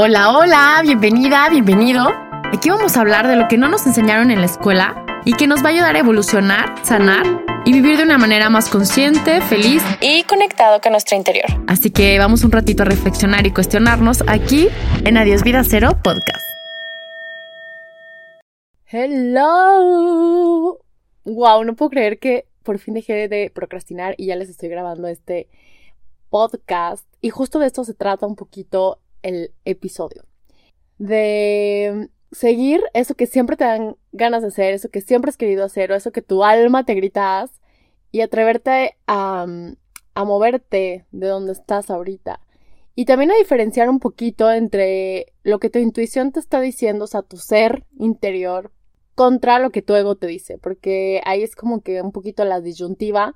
Hola, hola, bienvenida, bienvenido. Aquí vamos a hablar de lo que no nos enseñaron en la escuela y que nos va a ayudar a evolucionar, sanar y vivir de una manera más consciente, feliz y conectado con nuestro interior. Así que vamos un ratito a reflexionar y cuestionarnos aquí en Adiós Vida Cero Podcast. Hello. Wow, no puedo creer que por fin dejé de procrastinar y ya les estoy grabando este podcast. Y justo de esto se trata un poquito el episodio. De seguir eso que siempre te dan ganas de hacer, eso que siempre has querido hacer, o eso que tu alma te gritas, y atreverte a, a moverte de donde estás ahorita. Y también a diferenciar un poquito entre lo que tu intuición te está diciendo, o sea, tu ser interior, contra lo que tu ego te dice, porque ahí es como que un poquito la disyuntiva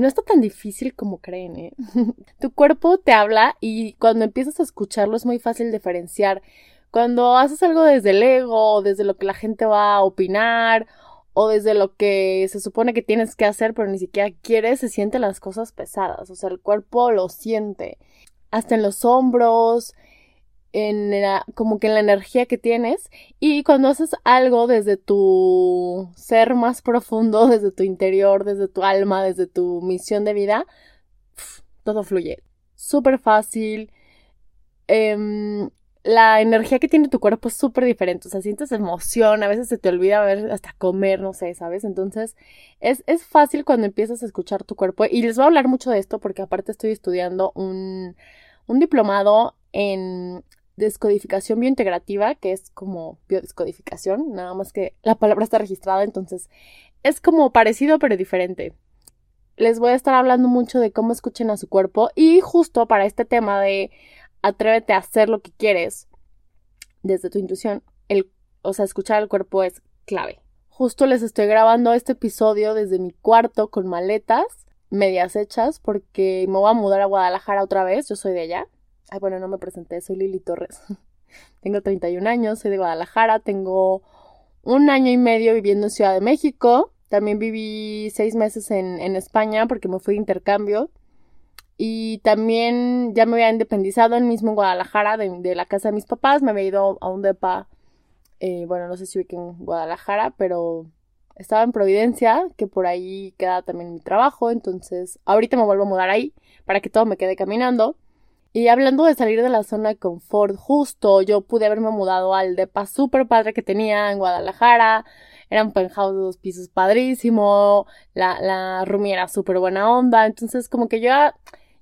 no está tan difícil como creen, ¿eh? tu cuerpo te habla y cuando empiezas a escucharlo es muy fácil diferenciar. Cuando haces algo desde el ego, desde lo que la gente va a opinar, o desde lo que se supone que tienes que hacer, pero ni siquiera quieres, se sienten las cosas pesadas. O sea, el cuerpo lo siente. Hasta en los hombros, en la, como que en la energía que tienes y cuando haces algo desde tu ser más profundo, desde tu interior, desde tu alma, desde tu misión de vida, todo fluye. Súper fácil. Em, la energía que tiene tu cuerpo es súper diferente, o sea, sientes emoción, a veces se te olvida ver hasta comer, no sé, ¿sabes? Entonces, es, es fácil cuando empiezas a escuchar tu cuerpo y les voy a hablar mucho de esto porque aparte estoy estudiando un, un diplomado en descodificación biointegrativa, que es como biodescodificación, nada más que la palabra está registrada, entonces es como parecido pero diferente. Les voy a estar hablando mucho de cómo escuchen a su cuerpo y justo para este tema de atrévete a hacer lo que quieres desde tu intuición, el, o sea, escuchar al cuerpo es clave. Justo les estoy grabando este episodio desde mi cuarto con maletas medias hechas porque me voy a mudar a Guadalajara otra vez, yo soy de allá. Ay, bueno, no me presenté, soy Lili Torres. tengo 31 años, soy de Guadalajara, tengo un año y medio viviendo en Ciudad de México. También viví seis meses en, España porque me fui de intercambio. Y también ya me había independizado en mismo Guadalajara de, la casa de mis papás. Me había ido a un depa, eh, bueno, no sé si viví en Guadalajara, pero estaba en Providencia, que por ahí queda también mi trabajo. Entonces, ahorita me vuelvo a mudar ahí para que todo me quede caminando. Y hablando de salir de la zona de confort, justo yo pude haberme mudado al depa super padre que tenía en Guadalajara. Era un penthouse de dos pisos padrísimo. La, la roomie era súper buena onda. Entonces, como que yo ya,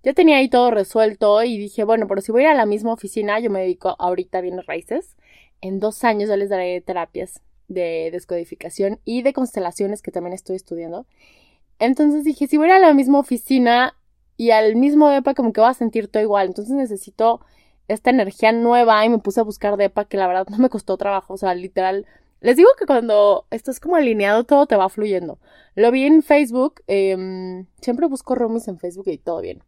ya, tenía ahí todo resuelto. Y dije, bueno, pero si voy a ir a la misma oficina, yo me dedico ahorita a bienes raíces. En dos años ya les daré terapias de descodificación y de constelaciones que también estoy estudiando. Entonces dije, si voy a ir a la misma oficina, y al mismo DEPA como que va a sentir todo igual. Entonces necesito esta energía nueva y me puse a buscar DEPA que la verdad no me costó trabajo. O sea, literal. Les digo que cuando estás como alineado todo te va fluyendo. Lo vi en Facebook. Em, siempre busco roomies en Facebook y todo bien.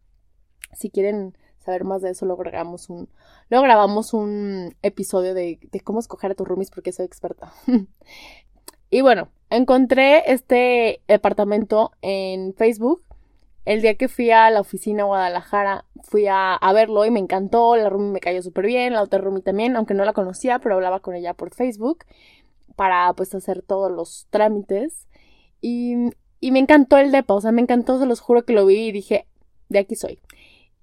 Si quieren saber más de eso, luego grabamos un, luego grabamos un episodio de, de cómo escoger a tus roomies porque soy experta. y bueno, encontré este departamento en Facebook el día que fui a la oficina a Guadalajara, fui a, verlo y me encantó. La Rumi me cayó súper bien, la otra Rumi también, aunque no la conocía, pero hablaba con ella por Facebook para pues hacer todos los trámites. Y, y me encantó el depa, o sea, me encantó, se los juro que lo vi y dije, de aquí soy.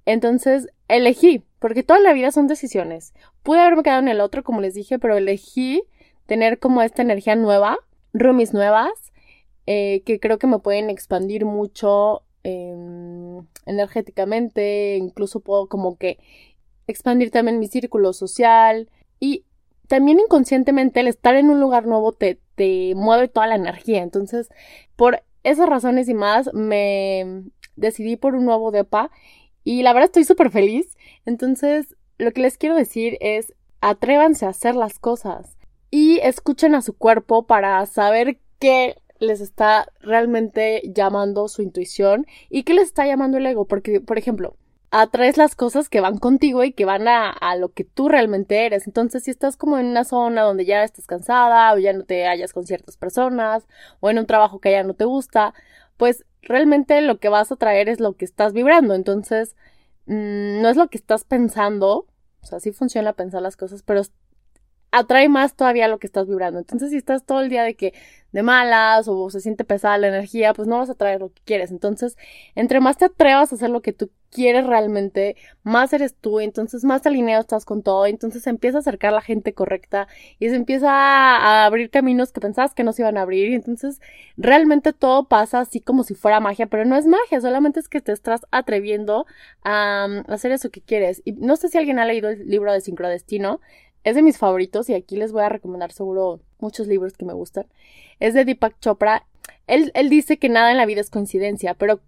Entonces elegí, porque toda la vida son decisiones. Pude haberme quedado en el otro, como les dije, pero elegí tener como esta energía nueva, roomies nuevas, eh, que creo que me pueden expandir mucho Em, energéticamente, incluso puedo como que expandir también mi círculo social y también inconscientemente el estar en un lugar nuevo te, te mueve toda la energía. Entonces, por esas razones y más, me decidí por un nuevo DEPA y la verdad estoy súper feliz. Entonces, lo que les quiero decir es, atrévanse a hacer las cosas y escuchen a su cuerpo para saber qué les está realmente llamando su intuición y qué les está llamando el ego. Porque, por ejemplo, atraes las cosas que van contigo y que van a, lo que tú realmente eres. Entonces, si estás como en una zona donde ya estás cansada o ya no te hallas con ciertas personas o en un trabajo que ya no te gusta, pues realmente lo que vas a traer es lo que estás vibrando. Entonces, mm, no es lo que estás pensando, O sea, sí funciona pensar las cosas, pero atrae más todavía lo que estás vibrando. Entonces, si estás todo el día de que de malas o se siente pesada la energía, pues no vas a traer lo que quieres. Entonces, entre más te atrevas a hacer lo que tú quieres realmente, más eres tú, entonces más alineado estás con todo, entonces se empieza a acercar la gente correcta y se empieza a abrir caminos que pensabas que no se iban a abrir y entonces realmente todo pasa así como si fuera magia, pero no es magia, solamente es que te estás atreviendo a, a hacer eso que quieres. Y no sé si alguien ha leído el libro de Sincrodestino, es de mis favoritos y aquí les voy a recomendar seguro muchos libros que me gustan. Es de Deepak Chopra. Él, él dice que nada en la vida es coincidencia, pero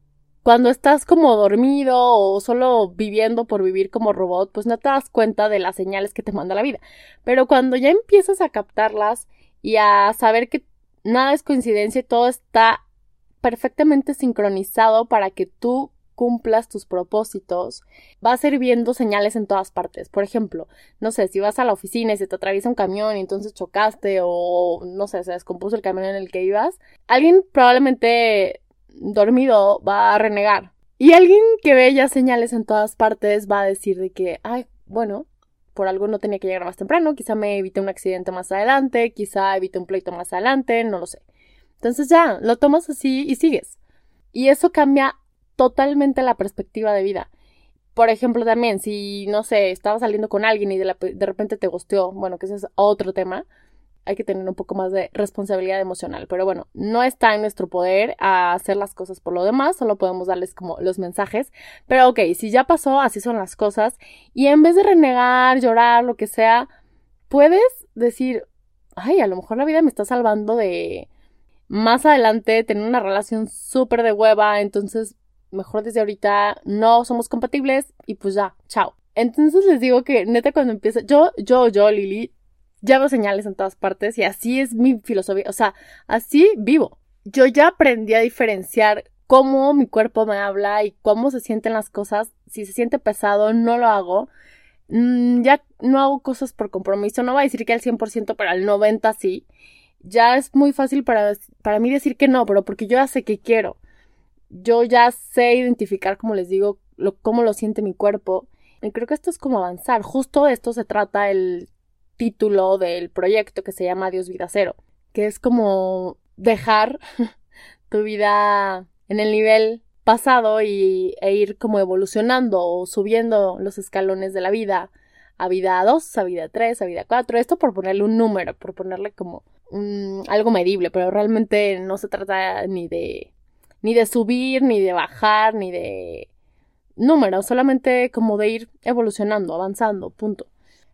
cuando estás como dormido o solo viviendo por vivir como robot, pues no te das cuenta de las señales que te manda la vida. Pero cuando ya empiezas a captarlas y a saber que nada es coincidencia y todo está perfectamente sincronizado para que tú cumplas tus propósitos, vas a ir viendo señales en todas partes. Por ejemplo, no sé, si vas a la oficina y se te atraviesa un camión y entonces chocaste o no sé, se descompuso el camión en el que ibas, alguien probablemente dormido va a renegar. Y alguien que ve ya señales en todas partes va a decir de que, ay, bueno, por algo no tenía que llegar más temprano, quizá me evite un accidente más adelante, quizá evite un pleito más adelante, no lo sé. Entonces ya, lo tomas así y sigues. Y eso cambia totalmente la perspectiva de vida. Por ejemplo, también, si, no sé, estabas saliendo con alguien y de, repente te gusteó, bueno, que ese es otro tema, hay que tener un poco más de responsabilidad emocional. Pero bueno, no está en nuestro poder hacer las cosas por lo demás, solo podemos darles como los mensajes. Pero ok, si ya pasó, así son las cosas. Y en vez de renegar, llorar, lo que sea, puedes decir, ay, a lo mejor la vida me está salvando de más adelante tener una relación súper de hueva, entonces mejor desde ahorita no somos compatibles y pues ya, chao. Entonces les digo que neta cuando empieza, yo, yo, yo, Lili, ya veo señales en todas partes y así es mi filosofía, o sea, así vivo. Yo ya aprendí a diferenciar cómo mi cuerpo me habla y cómo se sienten las cosas. Si se siente pesado, no lo hago. Mm, ya no hago cosas por compromiso, no voy a decir que al 100%, pero al 90% sí. Ya es muy fácil para, para mí decir que no, pero porque yo ya sé que quiero. Yo ya sé identificar, como les digo, lo, cómo lo siente mi cuerpo. Y creo que esto es como avanzar. Justo de esto se trata el título del proyecto que se llama Dios Vida Cero, que es como dejar tu vida en el nivel pasado y, e ir como evolucionando o subiendo los escalones de la vida a vida 2, a vida 3, a vida 4, esto por ponerle un número, por ponerle como un, algo medible, pero realmente no se trata ni de ni de subir, ni de bajar, ni de números, solamente como de ir evolucionando, avanzando, punto.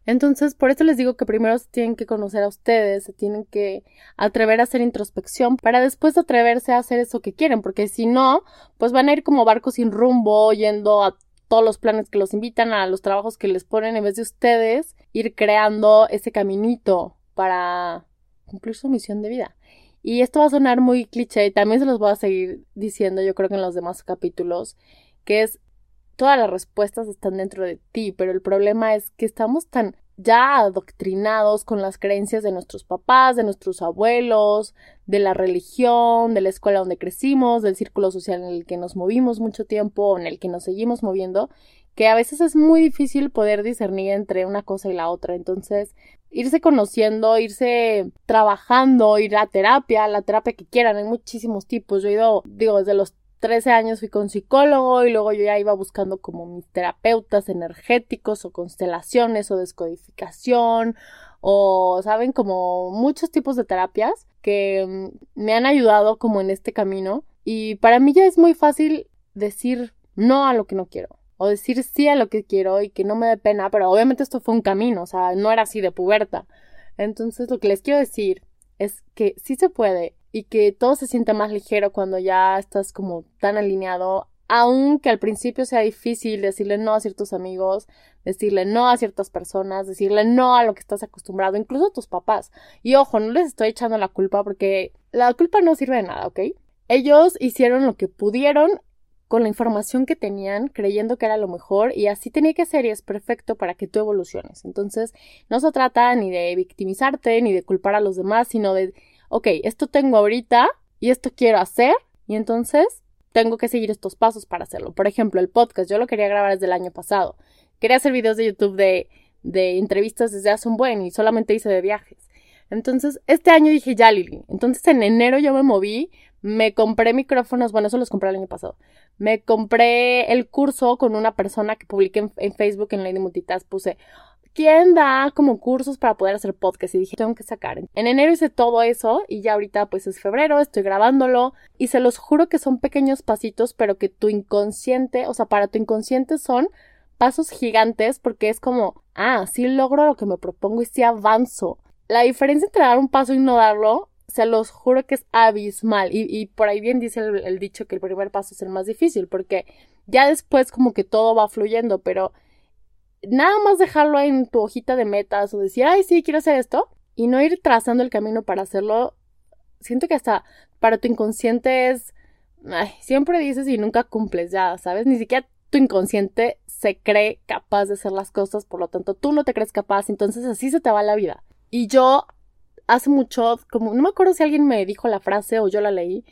Entonces, por eso les digo que primero se tienen que conocer a ustedes, se tienen que atrever a hacer introspección para después atreverse a hacer eso que quieren, porque si no, pues van a ir como barcos sin rumbo, yendo a todos los planes que los invitan, a los trabajos que les ponen, en vez de ustedes ir creando ese caminito para cumplir su misión de vida. Y esto va a sonar muy cliché y también se los voy a seguir diciendo, yo creo que en los demás capítulos, que es todas las respuestas están dentro de ti, pero el problema es que estamos tan ya adoctrinados con las creencias de nuestros papás, de nuestros abuelos, de la religión, de la escuela donde crecimos, del círculo social en el que nos movimos mucho tiempo, en el que nos seguimos moviendo, que a veces es muy difícil poder discernir entre una cosa y la otra. Entonces, irse conociendo, irse trabajando, ir a terapia, la terapia que quieran, hay muchísimos tipos. Yo he ido, digo, desde los 13 años fui con psicólogo y luego yo ya iba buscando como mis terapeutas energéticos o constelaciones o descodificación o saben como muchos tipos de terapias que mm, me han ayudado como en este camino y para mí ya es muy fácil decir no a lo que no quiero o decir sí a lo que quiero y que no me dé pena, pero obviamente esto fue un camino, o sea, no era así de puberta. Entonces lo que les quiero decir es que sí se puede y que todo se siente más ligero cuando ya estás como tan alineado, aunque al principio sea difícil decirle no a ciertos amigos, decirle no a ciertas personas, decirle no a lo que estás acostumbrado, incluso a tus papás. Y ojo, no les estoy echando la culpa porque la culpa no sirve de nada, ¿ok? Ellos hicieron lo que pudieron con la información que tenían, creyendo que era lo mejor y así tenía que ser y es perfecto para que tú evoluciones. Entonces, no se trata ni de victimizarte ni de culpar a los demás, sino de ok, esto tengo ahorita y esto quiero hacer y entonces tengo que seguir estos pasos para hacerlo. Por ejemplo, el podcast, yo lo quería grabar desde el año pasado. Quería hacer videos de YouTube de de entrevistas desde hace un buen y solamente hice de viajes. Entonces, este año dije, ya, Lili. Entonces, en enero yo me moví, me compré micrófonos, bueno, eso los compré el año pasado. Me compré el curso con una persona que publiqué en, Facebook en Lady Multitask, puse, ¿quién da como cursos para poder hacer podcast? Y dije, tengo que sacar. En enero hice todo eso y ya ahorita pues es febrero, estoy grabándolo y se los juro que son pequeños pasitos, pero que tu inconsciente, o sea, para tu inconsciente son pasos gigantes porque es como, ah, sí logro lo que me propongo y sí avanzo la diferencia entre dar un paso y no darlo, se los juro que es abismal. Y, por ahí bien dice el, dicho que el primer paso es el más difícil, porque ya después como que todo va fluyendo, pero nada más dejarlo en tu hojita de metas o decir, ay, sí, quiero hacer esto, y no ir trazando el camino para hacerlo, siento que hasta para tu inconsciente es, ay, siempre dices y nunca cumples ya, ¿sabes? Ni siquiera tu inconsciente se cree capaz de hacer las cosas, por lo tanto tú no te crees capaz, entonces así se te va la vida. Y yo hace mucho, como no me acuerdo si alguien me dijo la frase o yo la leí,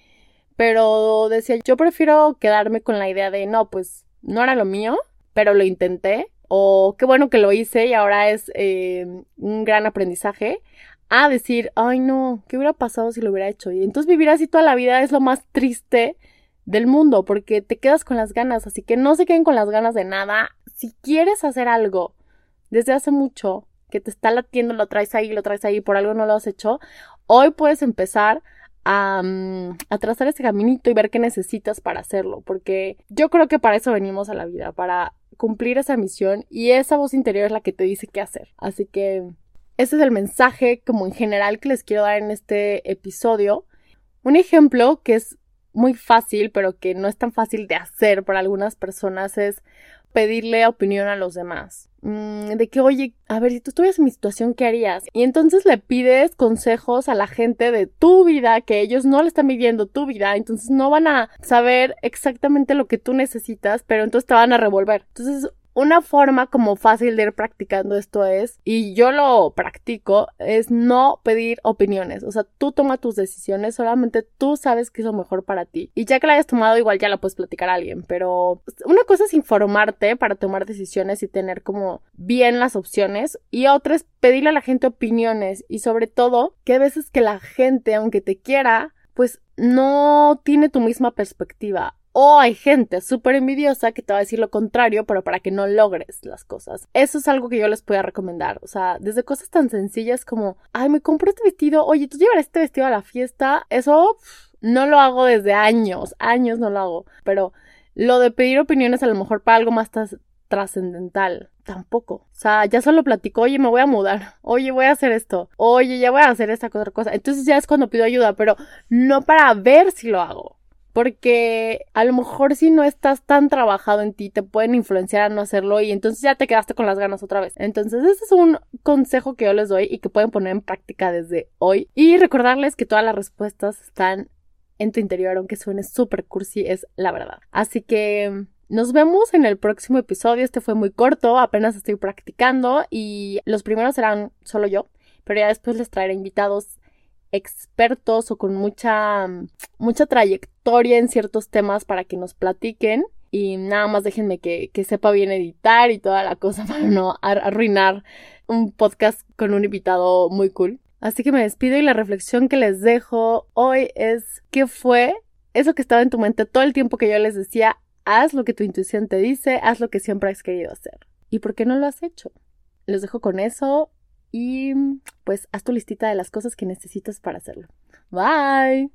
pero decía, yo prefiero quedarme con la idea de, no, pues no era lo mío, pero lo intenté, o qué bueno que lo hice y ahora es eh, un gran aprendizaje, a decir, ay no, ¿qué hubiera pasado si lo hubiera hecho? Y entonces vivir así toda la vida es lo más triste del mundo, porque te quedas con las ganas, así que no se queden con las ganas de nada. Si quieres hacer algo desde hace mucho, que te está latiendo, lo traes ahí, lo traes ahí, por algo no lo has hecho, hoy puedes empezar a, mm, a, trazar ese caminito y ver qué necesitas para hacerlo, porque yo creo que para eso venimos a la vida, para cumplir esa misión y esa voz interior es la que te dice qué hacer. Así que ese es el mensaje como en general que les quiero dar en este episodio. Un ejemplo que es muy fácil, pero que no es tan fácil de hacer para algunas personas es pedirle opinión a los demás. Mm, de que, oye, a ver, si tú estuvieras en mi situación, ¿qué harías? Y entonces le pides consejos a la gente de tu vida, que ellos no le están midiendo tu vida, entonces no van a saber exactamente lo que tú necesitas, pero entonces te van a revolver. Entonces, una forma como fácil de ir practicando esto es, y yo lo practico, es no pedir opiniones. O sea, tú toma tus decisiones, solamente tú sabes qué es lo mejor para ti. Y ya que la hayas tomado, igual ya la puedes platicar a alguien. Pero una cosa es informarte para tomar decisiones y tener como bien las opciones. Y otra es pedirle a la gente opiniones. Y sobre todo, que a veces que la gente, aunque te quiera, pues no tiene tu misma perspectiva o hay gente súper envidiosa que te va a decir lo contrario, pero para que no logres las cosas. Eso es algo que yo les puedo recomendar. O sea, desde cosas tan sencillas como, ay, me compré este vestido, oye, tú llevarás este vestido a la fiesta. Eso no lo hago desde años, años no lo hago. Pero lo de pedir opiniones a lo mejor para algo más trascendental. Tampoco. O sea, ya solo platico, oye, me voy a mudar, oye, voy a hacer esto, oye, ya voy a hacer esta otra cosa. Entonces ya es cuando pido ayuda, pero no para ver si lo hago porque a lo mejor si no estás tan trabajado en ti te pueden influenciar a no hacerlo y entonces ya te quedaste con las ganas otra vez. Entonces ese es un consejo que yo les doy y que pueden poner en práctica desde hoy y recordarles que todas las respuestas están en tu interior, aunque suene súper cursi, es la verdad. Así que nos vemos en el próximo episodio. Este fue muy corto, apenas estoy practicando y los primeros serán solo yo, pero ya después les traeré invitados expertos o con mucha, mucha trayectoria en ciertos temas para que nos platiquen. Y nada más déjenme que, que sepa bien editar y toda la cosa para no arruinar un podcast con un invitado muy cool. Así que me despido y la reflexión que les dejo hoy es ¿qué fue eso que estaba en tu mente todo el tiempo que yo les decía? Haz lo que tu intuición te dice, haz lo que siempre has querido hacer. ¿Y por qué no lo has hecho? Les dejo con eso y pues haz tu listita de las cosas que necesitas para hacerlo. Bye.